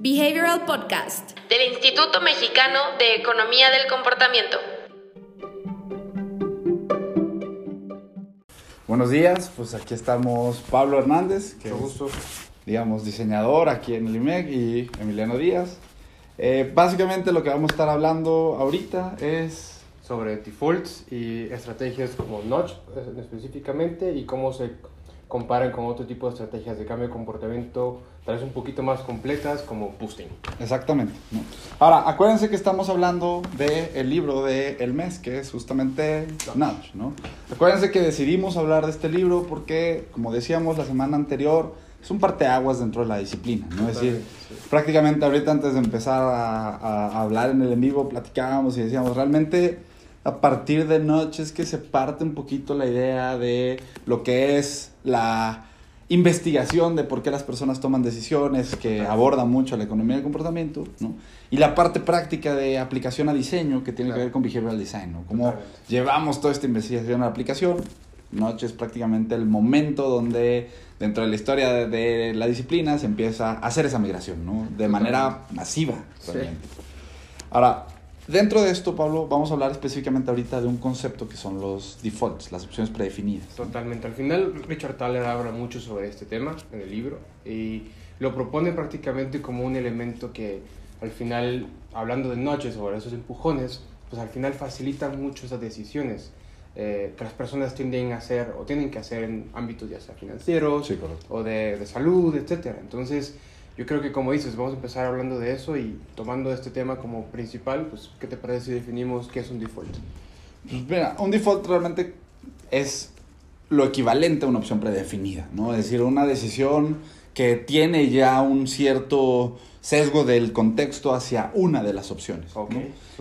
Behavioral Podcast del Instituto Mexicano de Economía del Comportamiento. Buenos días, pues aquí estamos Pablo Hernández, que Mucho es, gusto. digamos, diseñador aquí en el IMEC, y Emiliano Díaz. Eh, básicamente lo que vamos a estar hablando ahorita es... Sobre defaults y estrategias como Notch eh, específicamente y cómo se comparan con otro tipo de estrategias de cambio de comportamiento, tal vez un poquito más completas como boosting. Exactamente. ¿no? Ahora, acuérdense que estamos hablando del libro de El Mes, que es justamente Nudge, ¿no? Acuérdense que decidimos hablar de este libro porque, como decíamos la semana anterior, es un parteaguas dentro de la disciplina, ¿no? Es decir, Totalmente, prácticamente ahorita antes de empezar a, a- a hablar en el en vivo, platicábamos y decíamos, realmente a partir de Nudge es que se parte un poquito la idea de lo que es la investigación de por qué las personas toman decisiones, que aborda mucho la economía del comportamiento, ¿no? Y la parte práctica de aplicación a diseño, que tiene que ver con behavioral design, ¿no? Cómo llevamos toda esta investigación a la aplicación. Notch es prácticamente el momento donde dentro de la historia de, de la disciplina se empieza a hacer esa migración, ¿no? De manera masiva. Sí. Ahora, dentro de esto, Pablo, vamos a hablar específicamente ahorita de un concepto que son los defaults, las opciones predefinidas. Totalmente. Al final, Richard Thaler habla mucho sobre este tema en el libro y lo propone prácticamente como un elemento que al final, hablando de noches sobre esos empujones, pues al final facilitan mucho esas decisiones eh, que las personas tienden a hacer o tienen que hacer en ámbitos ya sea financieros Sí, o de, de salud, etcétera. Entonces, yo creo que como dices, vamos a empezar hablando de eso y tomando este tema como principal, pues, ¿qué te parece si definimos qué es un default? Pues mira, un default realmente es lo equivalente a una opción predefinida, ¿no? Es decir, una decisión que tiene ya un cierto sesgo del contexto hacia una de las opciones. ¿no? Ok,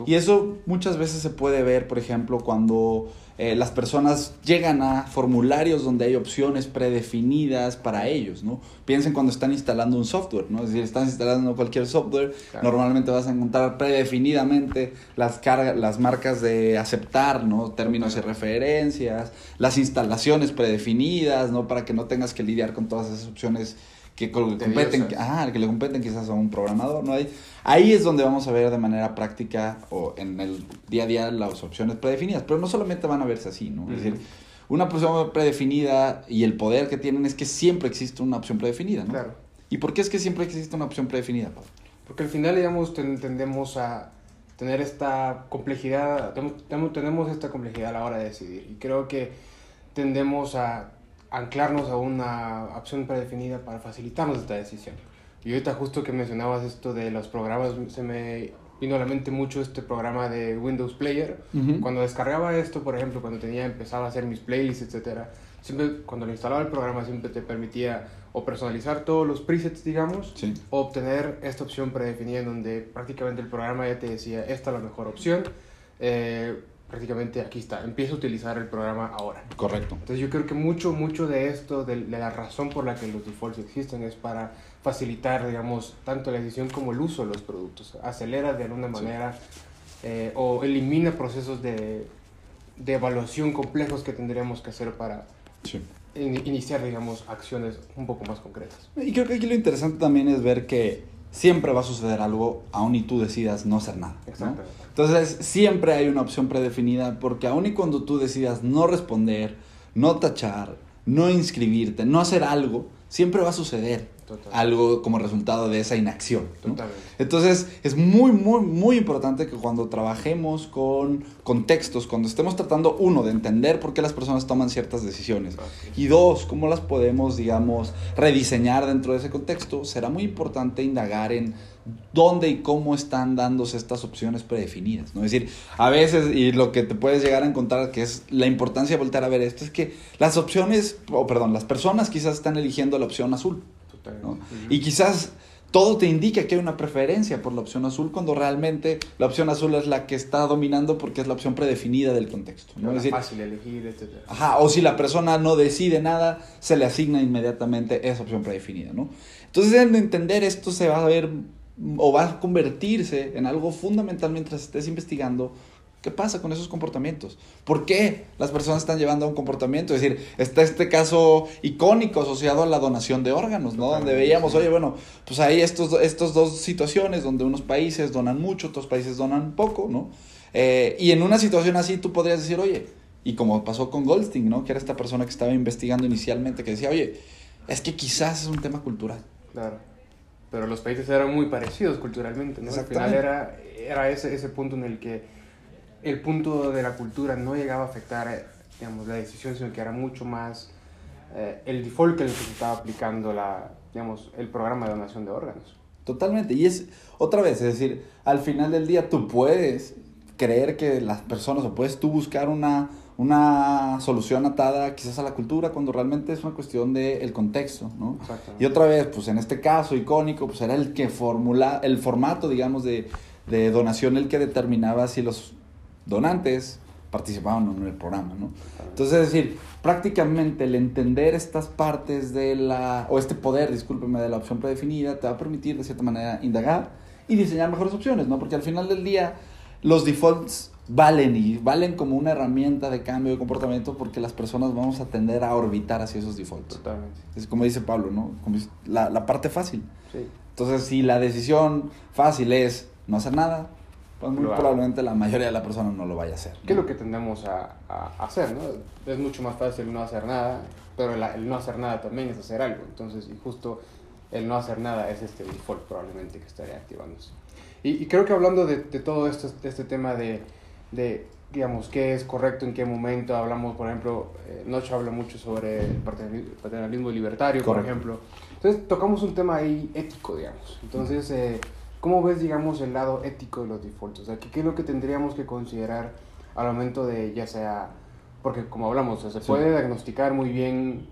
Y eso muchas veces se puede ver, por ejemplo, cuando eh, las personas llegan a formularios donde hay opciones predefinidas para ellos, ¿no? Piensen cuando están instalando un software, ¿no? Es decir, están instalando cualquier software, Claro. normalmente vas a encontrar predefinidamente las, cargas, las marcas de aceptar, ¿no? Términos y referencias, las instalaciones predefinidas, ¿no? Para que no tengas que lidiar con todas esas opciones que co- competen, ah, que le competen quizás a un programador, ¿no? Ahí, ahí es donde vamos a ver de manera práctica o en el día a día las opciones predefinidas, pero no solamente van a verse así, ¿no? Es Ujú. decir, una opción predefinida y el poder que tienen es que siempre existe una opción predefinida, ¿no? Claro. ¿Y por qué es que siempre existe una opción predefinida, Pablo? Porque al final, digamos, ten- tendemos a tener esta complejidad, tem- tenemos esta complejidad a la hora de decidir. Y creo que tendemos a anclarnos a una opción predefinida para facilitarnos esta decisión. Y ahorita justo que mencionabas esto de los programas, se me vino a la mente mucho este programa de Windows Player. Ujú. Cuando descargaba esto, por ejemplo, cuando tenía empezaba a hacer mis playlists, etcétera, siempre cuando lo instalaba el programa siempre te permitía o personalizar todos los presets, digamos, Sí. o obtener esta opción predefinida en donde prácticamente el programa ya te decía, esta es la mejor opción, eh, prácticamente aquí está, empieza a utilizar el programa ahora. Correcto. Entonces yo creo que mucho, mucho de esto, de, de la razón por la que los defaults existen es para facilitar, digamos, tanto la decisión como el uso de los productos. Acelera de alguna manera eh, o elimina procesos de, de evaluación complejos que tendríamos que hacer para Sí. in- iniciar, digamos, acciones un poco más concretas. Y creo que aquí lo interesante también es ver que siempre va a suceder algo aun y tú decidas no hacer nada. ¿no? Entonces, siempre hay una opción predefinida porque aun y cuando tú decidas no responder, no tachar, no inscribirte, no hacer algo, siempre va a suceder Algo como resultado de esa inacción. Entonces, es muy, muy, muy importante que cuando trabajemos con contextos, cuando estemos tratando, uno, de entender por qué las personas toman ciertas decisiones, y dos, cómo las podemos, digamos, rediseñar dentro de ese contexto, será muy importante indagar en dónde y cómo están dándose estas opciones predefinidas, ¿no? Es decir, a veces, y lo que te puedes llegar a encontrar, que es la importancia de voltear a ver esto, es que las opciones, o perdón, las personas quizás están eligiendo la opción azul, ¿no? Ujú. Y quizás todo te indica que hay una preferencia por la opción azul cuando realmente la opción azul es la que está dominando porque es la opción predefinida del contexto. ¿no? Es decir, fácil elegir, etcétera. Ajá, o si la persona no decide nada, se le asigna inmediatamente esa opción predefinida, ¿no? Entonces, en entender esto se va a ver o va a convertirse en algo fundamental mientras estés investigando ¿Qué pasa con esos comportamientos? ¿Por qué las personas están llevando a un comportamiento? Es decir, está este caso icónico asociado a la donación de órganos, ¿no? Donde veíamos, oye, bueno, pues hay estos, estos dos situaciones donde unos países donan mucho, otros países donan poco, ¿no? Eh, y en una situación así tú podrías decir, oye, y como pasó con Goldstein, ¿no? Que era esta persona que estaba investigando inicialmente, que decía, oye, es que quizás es un tema cultural. Claro. Pero los países eran muy parecidos culturalmente, ¿no? Al final era, era ese, ese punto en el que el punto de la cultura no llegaba a afectar, eh, digamos, la decisión, sino que era mucho más eh, el default que el que se estaba aplicando la, digamos, el programa de donación de órganos. Totalmente. Y es, otra vez, es decir, al final del día tú puedes creer que las personas, o puedes tú buscar una, una solución atada quizás a la cultura, cuando realmente es una cuestión del el contexto, ¿no? Y otra vez, pues en este caso icónico, pues era el que formula, el formato, digamos, de, de donación el que determinaba si los donantes participaban en el programa, ¿no? Entonces, es decir, prácticamente el entender estas partes de la, o este poder, discúlpeme, de la opción predefinida, te va a permitir de cierta manera indagar y diseñar mejores opciones, ¿no? Porque al final del día los defaults valen y valen como una herramienta de cambio de comportamiento porque las personas vamos a tender a orbitar hacia esos defaults. Totalmente. Es como dice Pablo, ¿no? Como la, la parte fácil. Sí. Entonces, si la decisión fácil es no hacer nada, pues muy probablemente la mayoría de la persona no lo vaya a hacer. ¿Qué es lo que tendemos a, a, hacer? ¿no? Es mucho más fácil no hacer nada, pero el, no hacer nada también es hacer algo. Entonces, y justo el no hacer nada es este default probablemente que estaría activándose. Y, y creo que hablando de, de todo esto, de este tema de, de, digamos, qué es correcto, en qué momento, hablamos, por ejemplo, eh, Noche habla mucho sobre el paternalismo libertario, por ejemplo. Entonces, tocamos un tema ahí ético, digamos. Entonces, eh, ¿Cómo ves, digamos, el lado ético de los defaults? O sea, ¿qué, es lo que tendríamos que considerar al momento de, ya sea, porque como hablamos, se puede diagnosticar muy bien,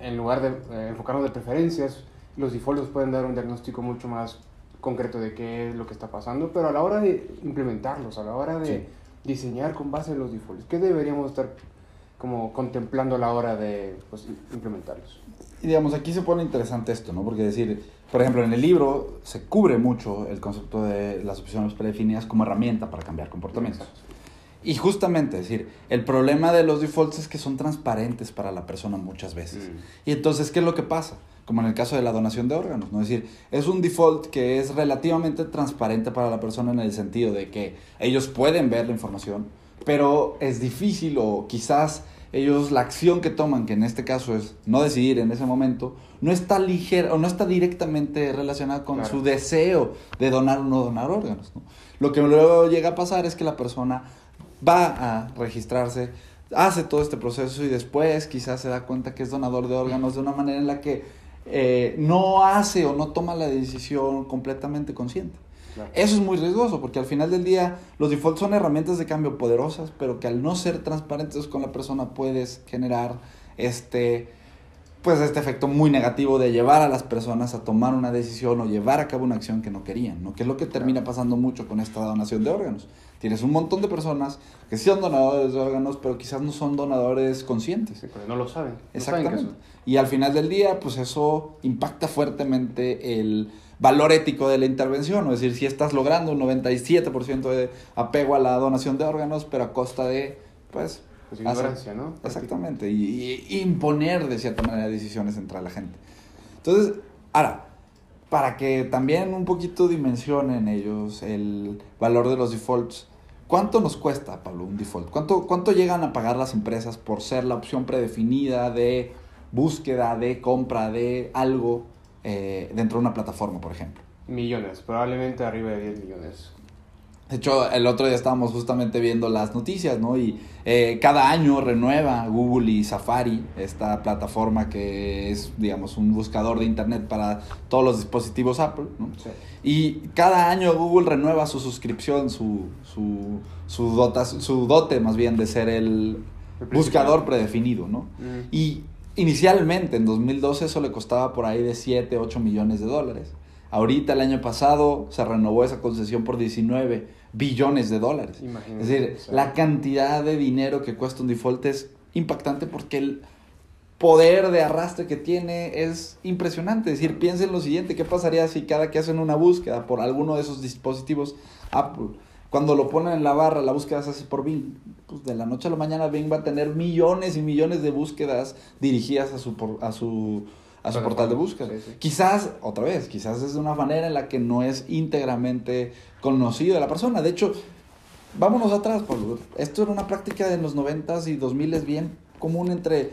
en lugar de eh, enfocarnos de preferencias, los defaults pueden dar un diagnóstico mucho más concreto de qué es lo que está pasando, pero a la hora de implementarlos, a la hora de diseñar con base en los defaults, ¿qué deberíamos estar como contemplando a la hora de pues, implementarlos? Y digamos, aquí se pone interesante esto, ¿no? Porque decir, por ejemplo, en el libro se cubre mucho el concepto de las opciones predefinidas como herramienta para cambiar comportamientos. Y justamente, es decir, el problema de los defaults es que son transparentes para la persona muchas veces. Mm. Y entonces, ¿qué es lo que pasa? Como en el caso de la donación de órganos, ¿no? Es decir, es un default que es relativamente transparente para la persona en el sentido de que ellos pueden ver la información, pero es difícil o quizás ellos la acción que toman, que en este caso es no decidir en ese momento, no está ligera o no está directamente relacionada con su deseo de donar o no donar órganos. Lo que luego llega a pasar es que la persona va a registrarse, hace todo este proceso y después quizás se da cuenta que es donador de órganos de una manera en la que eh, no hace o no toma la decisión completamente consciente. Eso es muy riesgoso porque al final del día los defaults son herramientas de cambio poderosas, pero que al no ser transparentes con la persona puedes generar este pues este efecto muy negativo de llevar a las personas a tomar una decisión o llevar a cabo una acción que no querían, ¿no? Que es lo que termina pasando mucho con esta donación de órganos. Tienes un montón de personas que sí son donadores de órganos, pero quizás no son donadores conscientes. Sí, no lo saben. Exactamente. y al final del día, pues eso impacta fuertemente el valor ético de la intervención, es decir, si estás logrando un 97% de apego a la donación de órganos, pero a costa de, pues... Pues ignorancia, ¿no? Exactamente, y, imponer de cierta manera decisiones entre la gente. Entonces, ahora, para que también un poquito dimensionen ellos el valor de los defaults, ¿cuánto nos cuesta, Pablo, un default? ¿Cuánto, cuánto llegan a pagar las empresas por ser la opción predefinida de búsqueda, de compra de algo eh, dentro de una plataforma, por ejemplo? Millones, probablemente arriba de 10 millones. De hecho, el otro día estábamos justamente viendo las noticias, ¿no? Y eh, cada año renueva Google y Safari, esta plataforma que es, digamos, un buscador de Internet para todos los dispositivos Apple, ¿no? Sí. Y cada año Google renueva su suscripción, su, su, su, dota, su dote más bien de ser el, buscador predefinido, ¿no? Mm. Y Inicialmente, en 2012, eso le costaba por ahí de 7, 8 millones de dólares. Ahorita, el año pasado, se renovó esa concesión por 19 billones de dólares. es decir, la cantidad de dinero que cuesta un default es impactante porque el poder de arrastre que tiene es impresionante. Es decir, piensen lo siguiente, ¿qué pasaría si cada que hacen una búsqueda por alguno de esos dispositivos Apple Cuando lo ponen en la barra, la búsqueda se hace por Bing. Pues de la noche a la mañana Bing va a tener millones y millones de búsquedas dirigidas a su, por- a su, a su portal de búsqueda. Sí, sí. Quizás, otra vez, quizás es de una manera en la que no es íntegramente conocido de la persona. De hecho, vámonos atrás, Pablo. Esto era una práctica de los 90s y 2000s bien común entre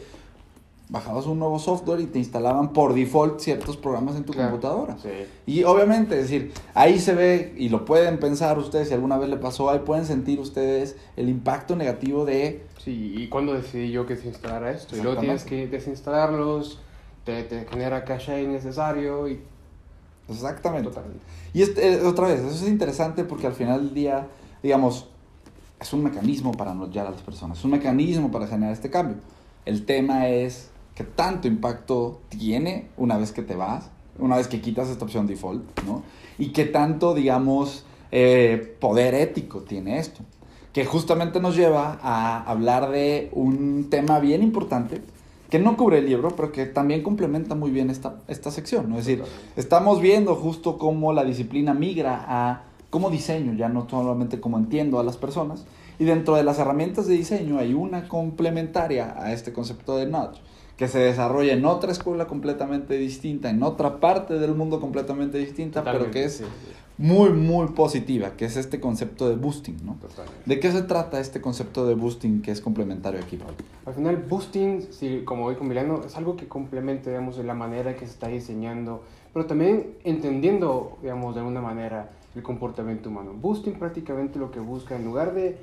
bajabas un nuevo software y te instalaban por default ciertos programas en tu Claro. computadora. Sí. Y obviamente, es decir, ahí se ve y lo pueden pensar ustedes si alguna vez le pasó, ahí pueden sentir ustedes el impacto negativo de Sí, y cuando decidí yo que desinstalara esto. Y luego tienes que desinstalarlos, te, te genera caché innecesario y exactamente. totalmente. Y este, eh, otra vez, eso es interesante porque al final del día, digamos, es un mecanismo para notchear a las personas, es un mecanismo para generar este cambio. El tema es qué tanto impacto tiene una vez que te vas, una vez que quitas esta opción default, ¿no? Y qué tanto, digamos, eh, poder ético tiene esto. Que justamente nos lleva a hablar de un tema bien importante que no cubre el libro, pero que también complementa muy bien esta, esta sección. ¿no? Es decir, estamos viendo justo cómo la disciplina migra a como diseño, ya no solamente como entiendo a las personas. Y dentro de las herramientas de diseño hay una complementaria a este concepto de nudge, que se desarrolla en otra escuela completamente distinta, en otra parte del mundo completamente distinta, pero Totalmente, que es sí, sí, muy, muy positiva, que es este concepto de boosting, ¿no? totalmente. ¿De qué se trata este concepto de boosting que es complementario aquí, Pablo? Al final, boosting, sí, como voy con Milano, es algo que complementa, digamos, la manera que se está diseñando, pero también entendiendo, digamos, de alguna manera el comportamiento humano. Boosting prácticamente lo que busca, en lugar de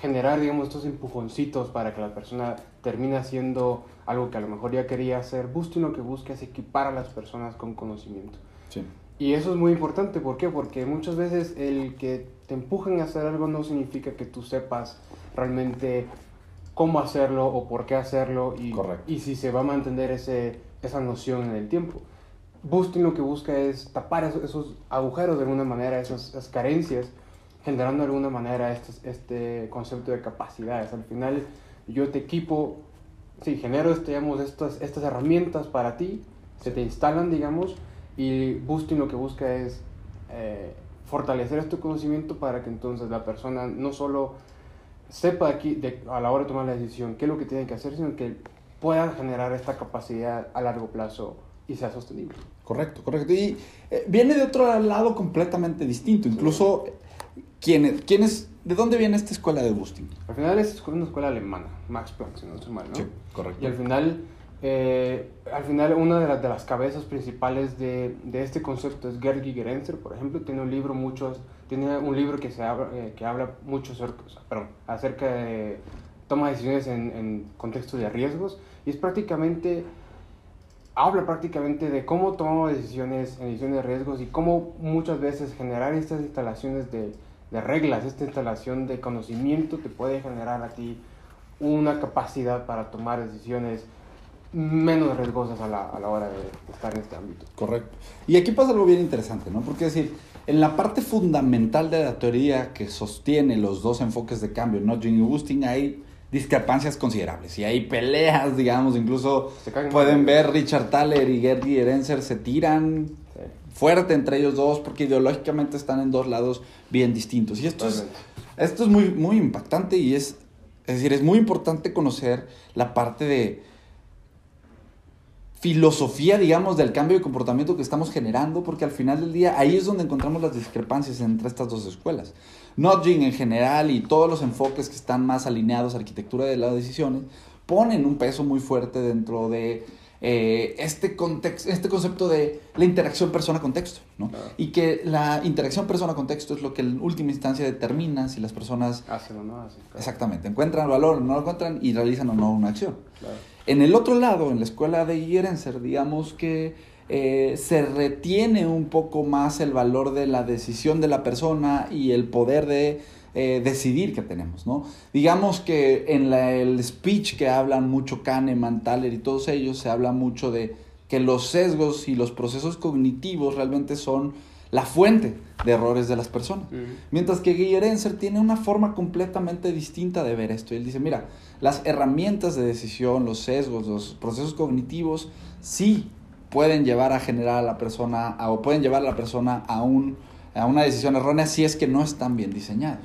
generar, digamos, estos empujoncitos para que la persona termine haciendo algo que a lo mejor ya quería hacer, boosting lo que busca es equipar a las personas con conocimiento. Sí. Y eso es muy importante, ¿por qué? Porque muchas veces el que te empujen a hacer algo no significa que tú sepas realmente cómo hacerlo o por qué hacerlo y, Correcto. y si se va a mantener ese, esa noción en el tiempo. Boosting lo que busca es tapar esos, esos agujeros de alguna manera, esas, esas carencias, generando de alguna manera este, este concepto de capacidades. Al final yo te equipo, sí, genero este, digamos, estas, estas herramientas para ti, se te instalan, digamos, y Boosting lo que busca es eh, fortalecer este conocimiento para que entonces la persona no solo sepa aquí de- a la hora de tomar la decisión qué es lo que tiene que hacer, sino que pueda generar esta capacidad a largo plazo y sea sostenible. Correcto, correcto. Y eh, viene de otro lado completamente distinto. Incluso, ¿quién, quién es, ¿de dónde viene esta escuela de boosting? Al final es una escuela alemana, Max Planck, si no estoy mal, ¿no? correcto. Y al final, eh, al final una de, las de las cabezas principales de, de este concepto es Gerd Gigerenzer, por ejemplo, tiene un libro muchos, tiene un libro que se habla, eh, que habla mucho acerca, perdón, acerca de toma de decisiones en, en contexto de riesgos y es prácticamente habla prácticamente de cómo tomamos decisiones en decisiones de riesgos y cómo muchas veces generar estas instalaciones de, de reglas, esta instalación de conocimiento te puede generar a ti una capacidad para tomar decisiones menos riesgosas a la, a la hora de estar en este ámbito. Correcto. Y aquí pasa algo bien interesante, ¿no? Porque es decir, en la parte fundamental de la teoría que sostiene los dos enfoques de cambio, nudging y boosting, hay discrepancias considerables y hay peleas, digamos, incluso pueden ver Richard Thaler y Gertie Erenzer se tiran. Fuerte entre ellos dos porque ideológicamente están en dos lados bien distintos. Y esto es, esto es muy, muy impactante y es, es decir, es muy importante conocer la parte de filosofía, digamos, del cambio de comportamiento que estamos generando, porque al final del día ahí es donde encontramos las discrepancias entre estas dos escuelas. Nudging en general y todos los enfoques que están más alineados a arquitectura de las decisiones ponen un peso muy fuerte dentro de eh, este, context, este concepto de la interacción persona-contexto, ¿no? Claro. Y que la interacción persona-contexto es lo que en última instancia determina si las personas Hacen o no hacen. claro. exactamente encuentran valor o no lo encuentran y realizan o no una acción. Claro. En el otro lado, en la escuela de Gerenser, digamos que eh, se retiene un poco más el valor de la decisión de la persona y el poder de eh, decidir que tenemos, ¿no? Digamos que en la- el speech que hablan mucho Kahneman, Thaler y todos ellos, se habla mucho de que los sesgos y los procesos cognitivos realmente son la fuente de errores de las personas. Mientras que Guillerenser tiene una forma completamente distinta de ver esto. Él dice, mira, las herramientas de decisión, los sesgos, los procesos cognitivos, sí pueden llevar a generar a la persona, a- o pueden llevar a la persona a un a una decisión errónea si es que no están bien diseñados.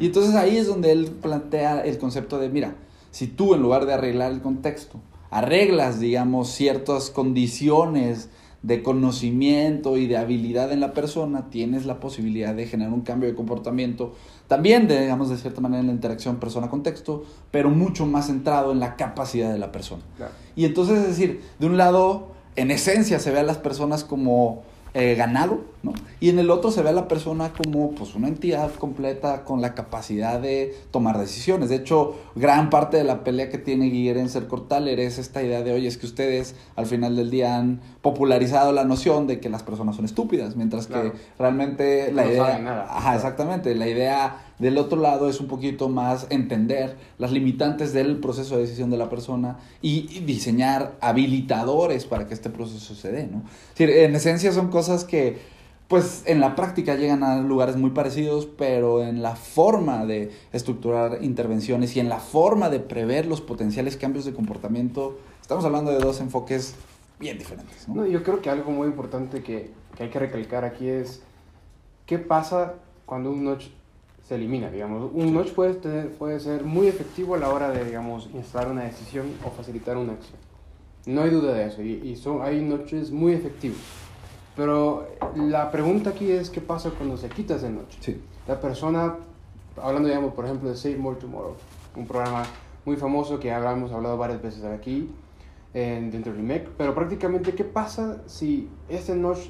Y entonces ahí es donde él plantea el concepto de, mira, si tú en lugar de arreglar el contexto, arreglas, digamos, ciertas condiciones de conocimiento y de habilidad en la persona, tienes la posibilidad de generar un cambio de comportamiento, también, de, digamos, de cierta manera en la interacción persona-contexto, pero mucho más centrado en la capacidad de la persona. Claro. Y entonces, es decir, de un lado, en esencia se ve a las personas como eh, ganado, ¿no? Y en el otro se ve a la persona como pues una entidad completa con la capacidad de tomar decisiones. De hecho, gran parte de la pelea que tiene Guillermo Cortaler es esta idea de, oye, es que ustedes al final del día han popularizado la noción de que las personas son estúpidas, mientras Claro. que realmente la No idea... saben nada. Ajá, exactamente. La idea del otro lado es un poquito más entender las limitantes del proceso de decisión de la persona y, y diseñar habilitadores para que este proceso se dé, ¿no? Es decir, en esencia son cosas que, pues, en la práctica llegan a lugares muy parecidos, pero en la forma de estructurar intervenciones y en la forma de prever los potenciales cambios de comportamiento, estamos hablando de dos enfoques bien diferentes, ¿no? No, yo creo que algo muy importante que, que hay que recalcar aquí es qué pasa cuando un notch se elimina, digamos. Un Sí. notch puede, tener- puede ser muy efectivo a la hora de, digamos, instalar una decisión o facilitar una acción. No hay duda de eso, y, y son, hay notches muy efectivos. Pero la pregunta aquí es qué pasa cuando se quita ese notch. Sí. La persona, hablando, digamos, por ejemplo, de Save More Tomorrow, un programa muy famoso que hablamos, hablado varias veces aquí en, dentro del IMEC, pero prácticamente, ¿qué pasa si este notch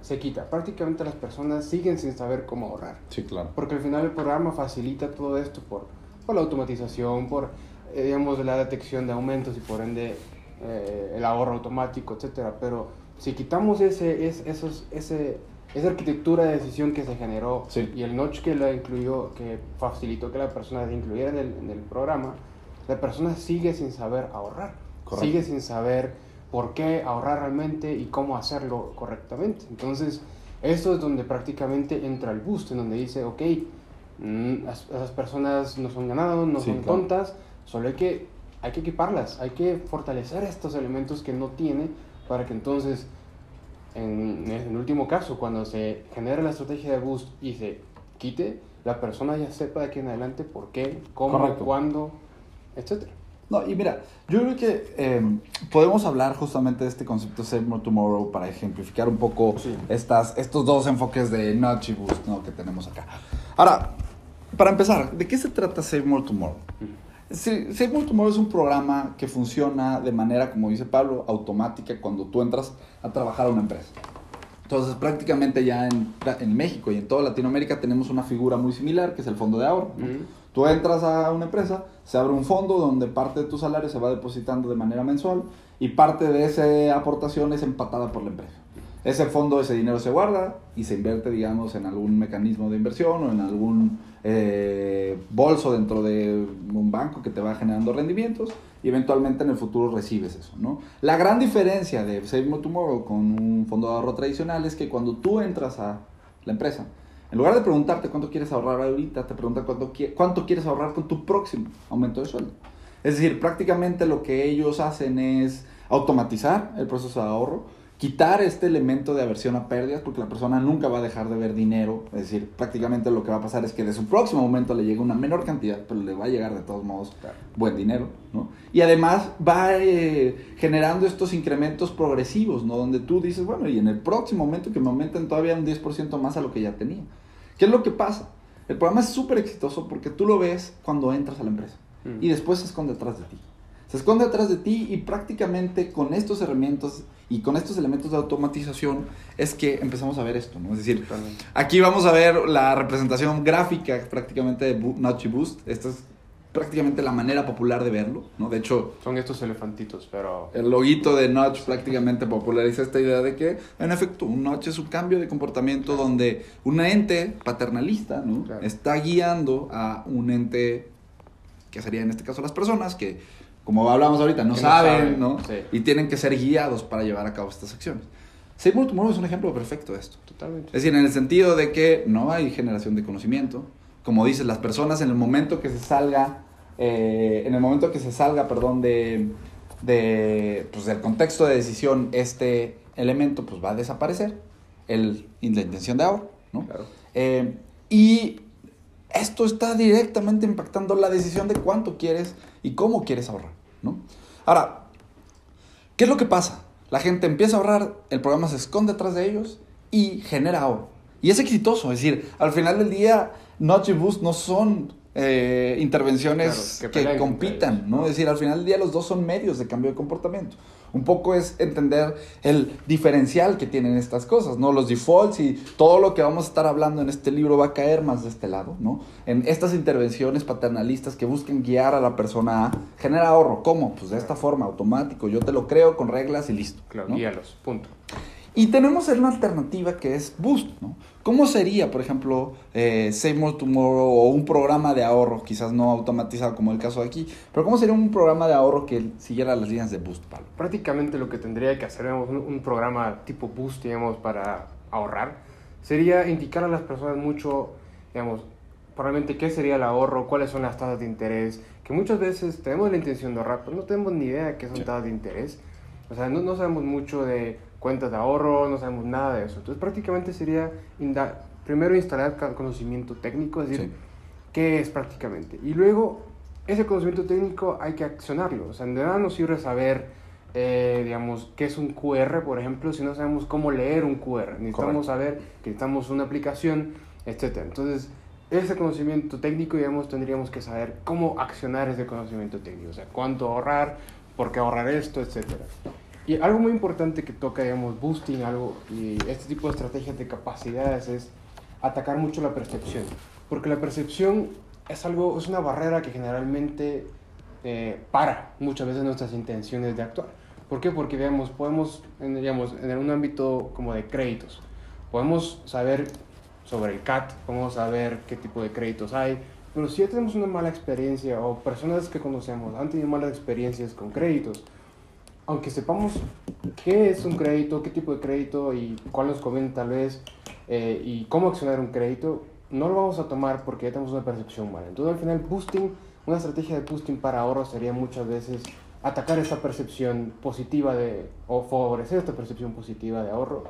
se quita? Prácticamente las personas siguen sin saber cómo ahorrar, Sí, claro. porque al final el programa facilita todo esto por, por la automatización, por, eh, digamos, la detección de aumentos y por ende eh, el ahorro automático, etcétera, pero si quitamos ese, es, esos, ese, esa arquitectura de decisión que se generó Sí. y el notch que la incluyó, que facilitó que la persona se incluyera en el, en el programa, la persona sigue sin saber ahorrar, Correcto. sigue sin saber por qué ahorrar realmente y cómo hacerlo correctamente. Entonces, eso es donde prácticamente entra el boost, en donde dice, ok, mm, esas personas no son ganados, no Sí, son claro. tontas, solo hay que, hay que equiparlas, hay que fortalecer estos elementos que no tiene para que entonces, en, en el último caso, cuando se genere la estrategia de boost y se quite, la persona ya sepa de aquí en adelante por qué, cómo, Correcto. cuándo, etcétera. No, y mira, yo creo que eh, podemos hablar justamente de este concepto Save More Tomorrow para ejemplificar un poco Sí. estas, estos dos enfoques de Notch y Boost ¿no? que tenemos acá. Ahora, para empezar, ¿de qué se trata Save More Tomorrow? Sí, More Tomorrow es un programa que funciona de manera, como dice Pablo, automática cuando tú entras a trabajar a una empresa. Entonces, prácticamente ya en, en México y en toda Latinoamérica tenemos una figura muy similar, que es el fondo de ahorro. Tú entras a una empresa, se abre un fondo donde parte de tu salario se va depositando de manera mensual y parte de esa aportación es empatada por la empresa. Ese fondo, ese dinero se guarda y se invierte, digamos, en algún mecanismo de inversión o en algún eh, bolso dentro de un banco que te va generando rendimientos y eventualmente en el futuro recibes eso, ¿no? La gran diferencia de Save More Tomorrow con un fondo de ahorro tradicional es que cuando tú entras a la empresa, en lugar de preguntarte cuánto quieres ahorrar ahorita, te preguntan cuánto, cuánto quieres ahorrar con tu próximo aumento de sueldo. Es decir, prácticamente lo que ellos hacen es automatizar el proceso de ahorro, quitar este elemento de aversión a pérdidas, porque la persona nunca va a dejar de ver dinero. Es decir, prácticamente lo que va a pasar es que de su próximo aumento le llegue una menor cantidad, pero le va a llegar de todos modos Claro. buen dinero, ¿no? Y además va eh, generando estos incrementos progresivos, ¿no? Donde tú dices, bueno, y en el próximo momento que me aumenten todavía un 10% más a lo que ya tenía. ¿Qué es lo que pasa? El programa es súper exitoso porque tú lo ves cuando entras a la empresa Mm. y después se esconde atrás de ti. Se esconde atrás de ti y prácticamente con estos herramientas y con estos elementos de automatización es que empezamos a ver esto, ¿no? Es decir, Totalmente. Aquí vamos a ver la representación gráfica prácticamente de y Boost. Esta es prácticamente la manera popular de verlo, ¿no? De hecho, Son estos elefantitos, pero... el loguito de Notch prácticamente populariza esta idea de que, en efecto, un Notch es un cambio de comportamiento donde un ente paternalista, ¿no? Claro. Está guiando a un ente, que sería en este caso las personas, que, como hablamos ahorita, no saben, ¿no? sí. Y tienen que ser guiados para llevar a cabo estas acciones. Seymour Tomorrow es un ejemplo perfecto de esto. Totalmente. Es decir, en el sentido de que no hay generación de conocimiento. Como dices, las personas en el momento que se salga, eh, en el momento que se salga, perdón, de, de, pues, del contexto de decisión, este elemento pues va a desaparecer, el, la intención de ahorro, ¿no? Claro. Eh, y esto está directamente impactando la decisión de cuánto quieres y cómo quieres ahorrar, ¿no? Ahora, ¿qué es lo que pasa? La gente empieza a ahorrar, el programa se esconde detrás de ellos y genera ahorro. Y es exitoso, es decir, al final del día, Notch y Boost no son eh, intervenciones Claro, que que, compitan. ¿no? Es decir, al final del día los dos son medios de cambio de comportamiento. Un poco es entender el diferencial que tienen estas cosas, ¿no? Los defaults y todo lo que vamos a estar hablando en este libro va a caer más de este lado, ¿no? En estas intervenciones paternalistas que buscan guiar a la persona a generar ahorro. ¿Cómo? Pues de esta forma, automático. Yo te lo creo con reglas y listo. Claro, ¿no? guíalos, punto. Y tenemos una alternativa que es Boost, ¿no? ¿Cómo sería, por ejemplo, eh, Save More Tomorrow o un programa de ahorro, quizás no automatizado como el caso de aquí, pero cómo sería un programa de ahorro que siguiera las líneas de Boost, Pablo? Prácticamente lo que tendría que hacer digamos, un, un programa tipo Boost, digamos, para ahorrar, sería indicar a las personas mucho, digamos, probablemente qué sería el ahorro, cuáles son las tasas de interés, que muchas veces tenemos la intención de ahorrar, pero no tenemos ni idea de qué son Sí. tasas de interés. O sea, no, no sabemos mucho de cuentas de ahorro, no sabemos nada de eso. Entonces, prácticamente sería primero instalar conocimiento técnico, es decir, Sí. qué es prácticamente. Y luego, ese conocimiento técnico hay que accionarlo. O sea, de nada nos sirve saber, eh, digamos, qué es un QR, por ejemplo, si no sabemos cómo leer un QR. Correcto. Necesitamos saber que necesitamos una aplicación, etc. Entonces, ese conocimiento técnico, digamos, tendríamos que saber cómo accionar ese conocimiento técnico. O sea, cuánto ahorrar, por qué ahorrar esto, etc. Y algo muy importante que toca, digamos, boosting, algo, y este tipo de estrategias de capacidades es atacar mucho la percepción. Porque la percepción es algo, es una barrera que generalmente eh, para muchas veces nuestras intenciones de actuar. ¿Por qué? Porque, digamos, podemos, en, digamos, en un ámbito como de créditos, podemos saber sobre el CAT, podemos saber qué tipo de créditos hay, pero si ya tenemos una mala experiencia o personas que conocemos han tenido malas experiencias con créditos, aunque sepamos qué es un crédito, qué tipo de crédito y cuál nos conviene tal vez eh, y cómo accionar un crédito, no lo vamos a tomar porque ya tenemos una percepción mala. Entonces al final boosting, una estrategia de boosting para ahorro sería muchas veces atacar esta percepción positiva de, o favorecer esta percepción positiva de ahorro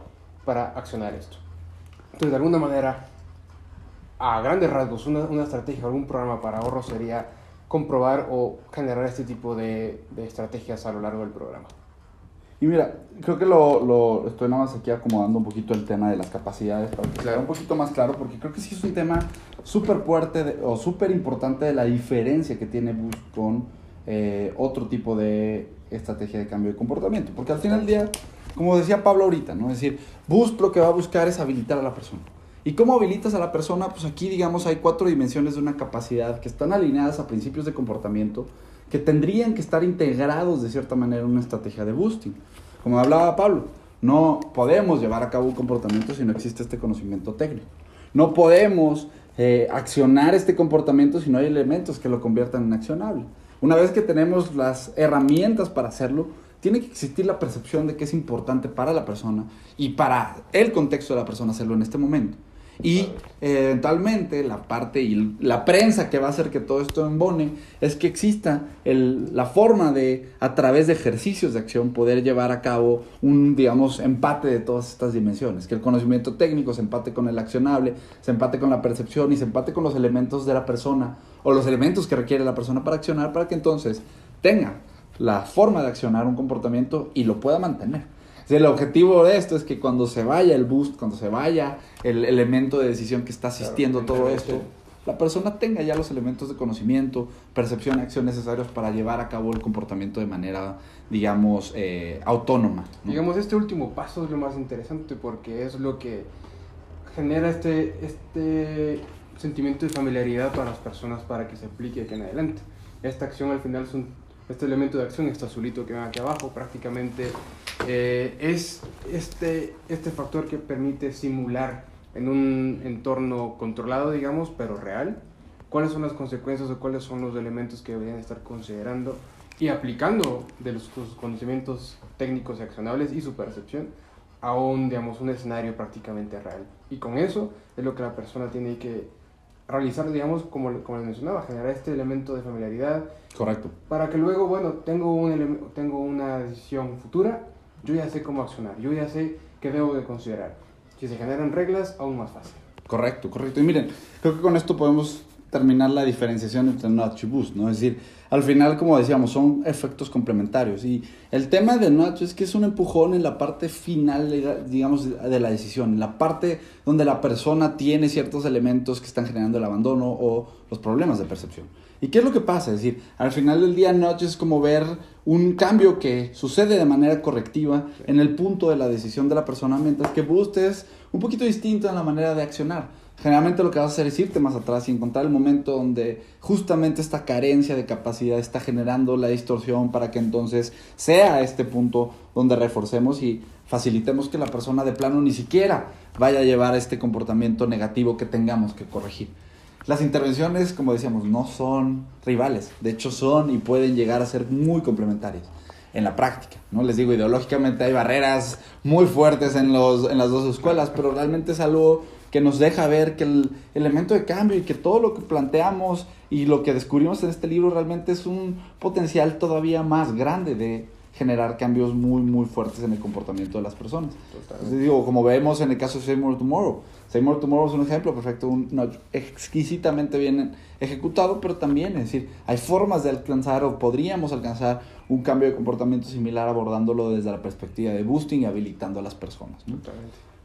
para accionar esto. Entonces de alguna manera, a grandes rasgos, una, una estrategia algún programa para ahorro sería comprobar o generar este tipo de, de estrategias a lo largo del programa. Y mira, creo que lo, lo estoy nada más aquí acomodando un poquito el tema de las capacidades para que Claro. un poquito más claro, porque creo que sí es un tema súper fuerte de- o súper importante de la diferencia que tiene Boost con eh, otro tipo de estrategia de cambio de comportamiento. Porque al final del día, como decía Pablo ahorita, ¿no? Es decir, Boost lo que va a buscar es habilitar a la persona. ¿Y cómo habilitas a la persona? Pues aquí, digamos, hay cuatro dimensiones de una capacidad que están alineadas a principios de comportamiento que tendrían que estar integrados de cierta manera en una estrategia de boosting. Como hablaba Pablo, no podemos llevar a cabo un comportamiento si no existe este conocimiento técnico. No podemos eh, accionar este comportamiento si no hay elementos que lo conviertan en accionable. Una vez que tenemos las herramientas para hacerlo, tiene que existir la percepción de que es importante para la persona y para el contexto de la persona hacerlo en este momento. Y eventualmente la parte y la prensa que va a hacer que todo esto embone es que exista el- la forma de, a través de ejercicios de acción, poder llevar a cabo un, digamos, empate de todas estas dimensiones. Que el conocimiento técnico se empate con el accionable, se empate con la percepción y se empate con los elementos de la persona o los elementos que requiere la persona para accionar para que entonces tenga la forma de accionar un comportamiento y lo pueda mantener. El objetivo de esto es que cuando se vaya el boost, cuando se vaya el elemento de decisión que está asistiendo Claro, todo esto, la persona tenga ya los elementos de conocimiento, percepción y acción necesarios para llevar a cabo el comportamiento de manera, digamos, eh, autónoma. ¿no? Digamos, este último paso es lo más interesante porque es lo que genera este, este sentimiento de familiaridad para las personas para que se aplique aquí en adelante. Esta acción al final es un, este elemento de acción, este azulito que ven aquí abajo, prácticamente eh, es este, este factor que permite simular en un entorno controlado, digamos, pero real, cuáles son las consecuencias o cuáles son los elementos que deberían estar considerando y aplicando de los, conocimientos técnicos y accionables y su percepción a un, digamos, un escenario prácticamente real. Y con eso es lo que la persona tiene que realizar, digamos, como, como les mencionaba, generar este elemento de familiaridad Correcto. para que luego, bueno, tengo, un tengo una decisión futura, yo ya sé cómo accionar, yo ya sé qué debo de considerar. Si se generan reglas, aún más fácil. Correcto, correcto. Y miren, creo que con esto podemos terminar la diferenciación entre y boost, ¿no? Es decir, al final, como decíamos, son efectos complementarios. Y el tema de notch es que es un empujón en la parte final, digamos, de la decisión, en la parte donde la persona tiene ciertos elementos que están generando el abandono o los problemas de percepción. ¿Y qué es lo que pasa? Es decir, al final del día, notch es como ver un cambio que sucede de manera correctiva en el punto de la decisión de la persona, mientras que boost es un poquito distinto en la manera de accionar. Generalmente lo que vas a hacer es irte más atrás y encontrar el momento donde justamente esta carencia de capacidad está generando la distorsión para que entonces sea este punto donde reforcemos y facilitemos que la persona de plano ni siquiera vaya a llevar este comportamiento negativo que tengamos que corregir. Las intervenciones, como decíamos, no son rivales, de hecho son y pueden llegar a ser muy complementarias en la práctica. ¿no? Les digo, ideológicamente hay barreras muy fuertes en, los, en las dos escuelas, pero realmente es algo que nos deja ver que el elemento de cambio y que todo lo que planteamos y lo que descubrimos en este libro realmente es un potencial todavía más grande de generar cambios muy, muy fuertes en el comportamiento de las personas. digo, como vemos en el caso de Seymour Tomorrow. Seymour Tomorrow es un ejemplo perfecto, un, exquisitamente bien ejecutado, pero también, es decir, hay formas de alcanzar o podríamos alcanzar un cambio de comportamiento similar abordándolo desde la perspectiva de boosting y habilitando a las personas.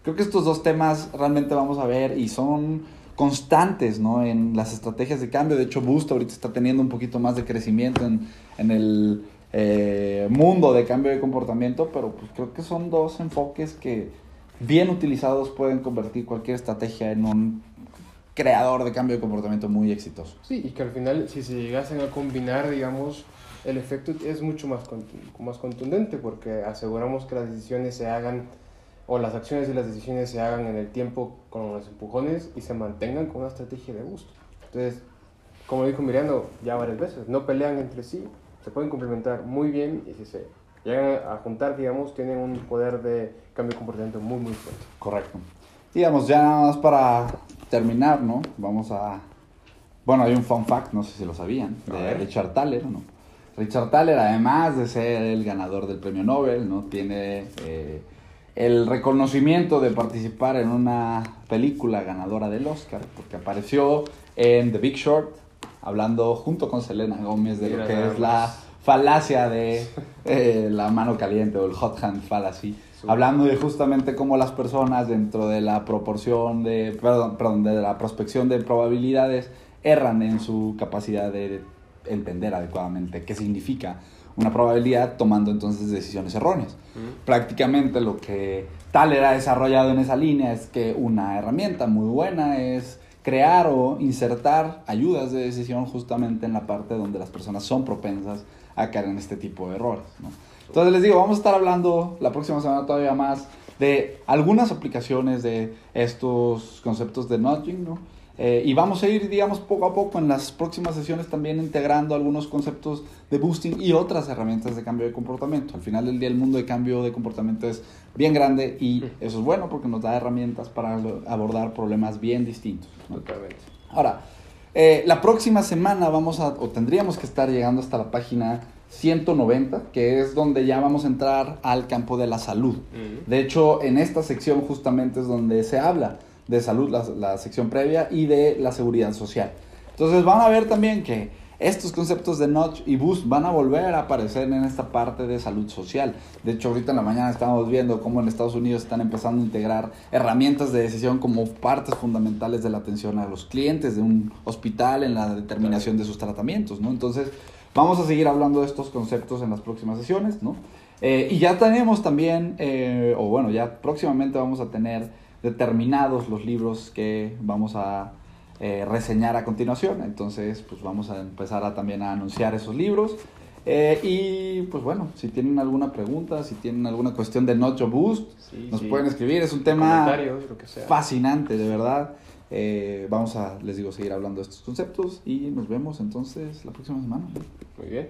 Creo que estos dos temas realmente vamos a ver y son constantes ¿no? en las estrategias de cambio. De hecho, Boost ahorita está teniendo un poquito más de crecimiento en, en el eh, mundo de cambio de comportamiento, pero pues creo que son dos enfoques que bien utilizados pueden convertir cualquier estrategia en un creador de cambio de comportamiento muy exitoso. Sí, y que al final si se llegasen a combinar, digamos, el efecto es mucho más, más contundente porque aseguramos que las decisiones se hagan o las acciones y las decisiones se hagan en el tiempo con los empujones y se mantengan con una estrategia de gusto. Entonces, como dijo Miriano ya varias veces, no pelean entre sí, se pueden complementar muy bien y si se llegan a juntar, digamos, tienen un poder de cambio de comportamiento muy, muy fuerte. Correcto. Digamos, ya nada más para terminar, ¿no? Vamos a... Bueno, hay un fun fact, no sé si lo sabían, de Richard Thaler, ¿no? Richard Thaler, además de ser el ganador del premio Nobel, ¿no? Tiene eh, el reconocimiento de participar en una película ganadora del Oscar, porque apareció en The Big Short, hablando junto con Selena Gómez de lo que es la falacia de eh, la mano caliente o el hot hand fallacy, hablando de justamente cómo las personas dentro de la proporción de, perdón, perdón, de la prospección de probabilidades erran en su capacidad de entender adecuadamente qué significa una probabilidad tomando entonces decisiones erróneas. Prácticamente lo que Thaler ha desarrollado en esa línea es que una herramienta muy buena es crear o insertar ayudas de decisión justamente en la parte donde las personas son propensas a caer en este tipo de errores. Entonces les digo, vamos a estar hablando la próxima semana todavía más de algunas aplicaciones de estos conceptos de nudging, ¿no? Eh, y vamos a ir, digamos, poco a poco en las próximas sesiones también integrando algunos conceptos de boosting y otras herramientas de cambio de comportamiento. Al final del día el mundo de cambio de comportamiento es bien grande y eso es bueno porque nos da herramientas para abordar problemas bien distintos. Ahora, eh, la próxima semana vamos a, o tendríamos que estar llegando hasta la página 190, que es donde ya vamos a entrar al campo de la salud. De hecho, en esta sección justamente es donde se habla de salud, la, sección previa, y de la seguridad social. Entonces van a ver también que estos conceptos de notch y boost van a volver a aparecer en esta parte de salud social. De hecho, ahorita en la mañana estamos viendo cómo en Estados Unidos están empezando a integrar herramientas de decisión como partes fundamentales de la atención a los clientes de un hospital en la determinación de sus tratamientos, ¿no? Entonces, vamos a seguir hablando de estos conceptos en las próximas sesiones, ¿no? Eh, y ya tenemos también, eh, o bueno, ya próximamente vamos a tener determinados los libros que vamos a eh, reseñar a continuación. Entonces, pues vamos a empezar a, también a anunciar esos libros. Eh, y pues bueno, si tienen alguna pregunta, si tienen alguna cuestión de Nocho Boost, nos pueden escribir. Es un tema fascinante, de verdad. Eh, vamos a, les digo, seguir hablando de estos conceptos y nos vemos entonces la próxima semana. Muy bien.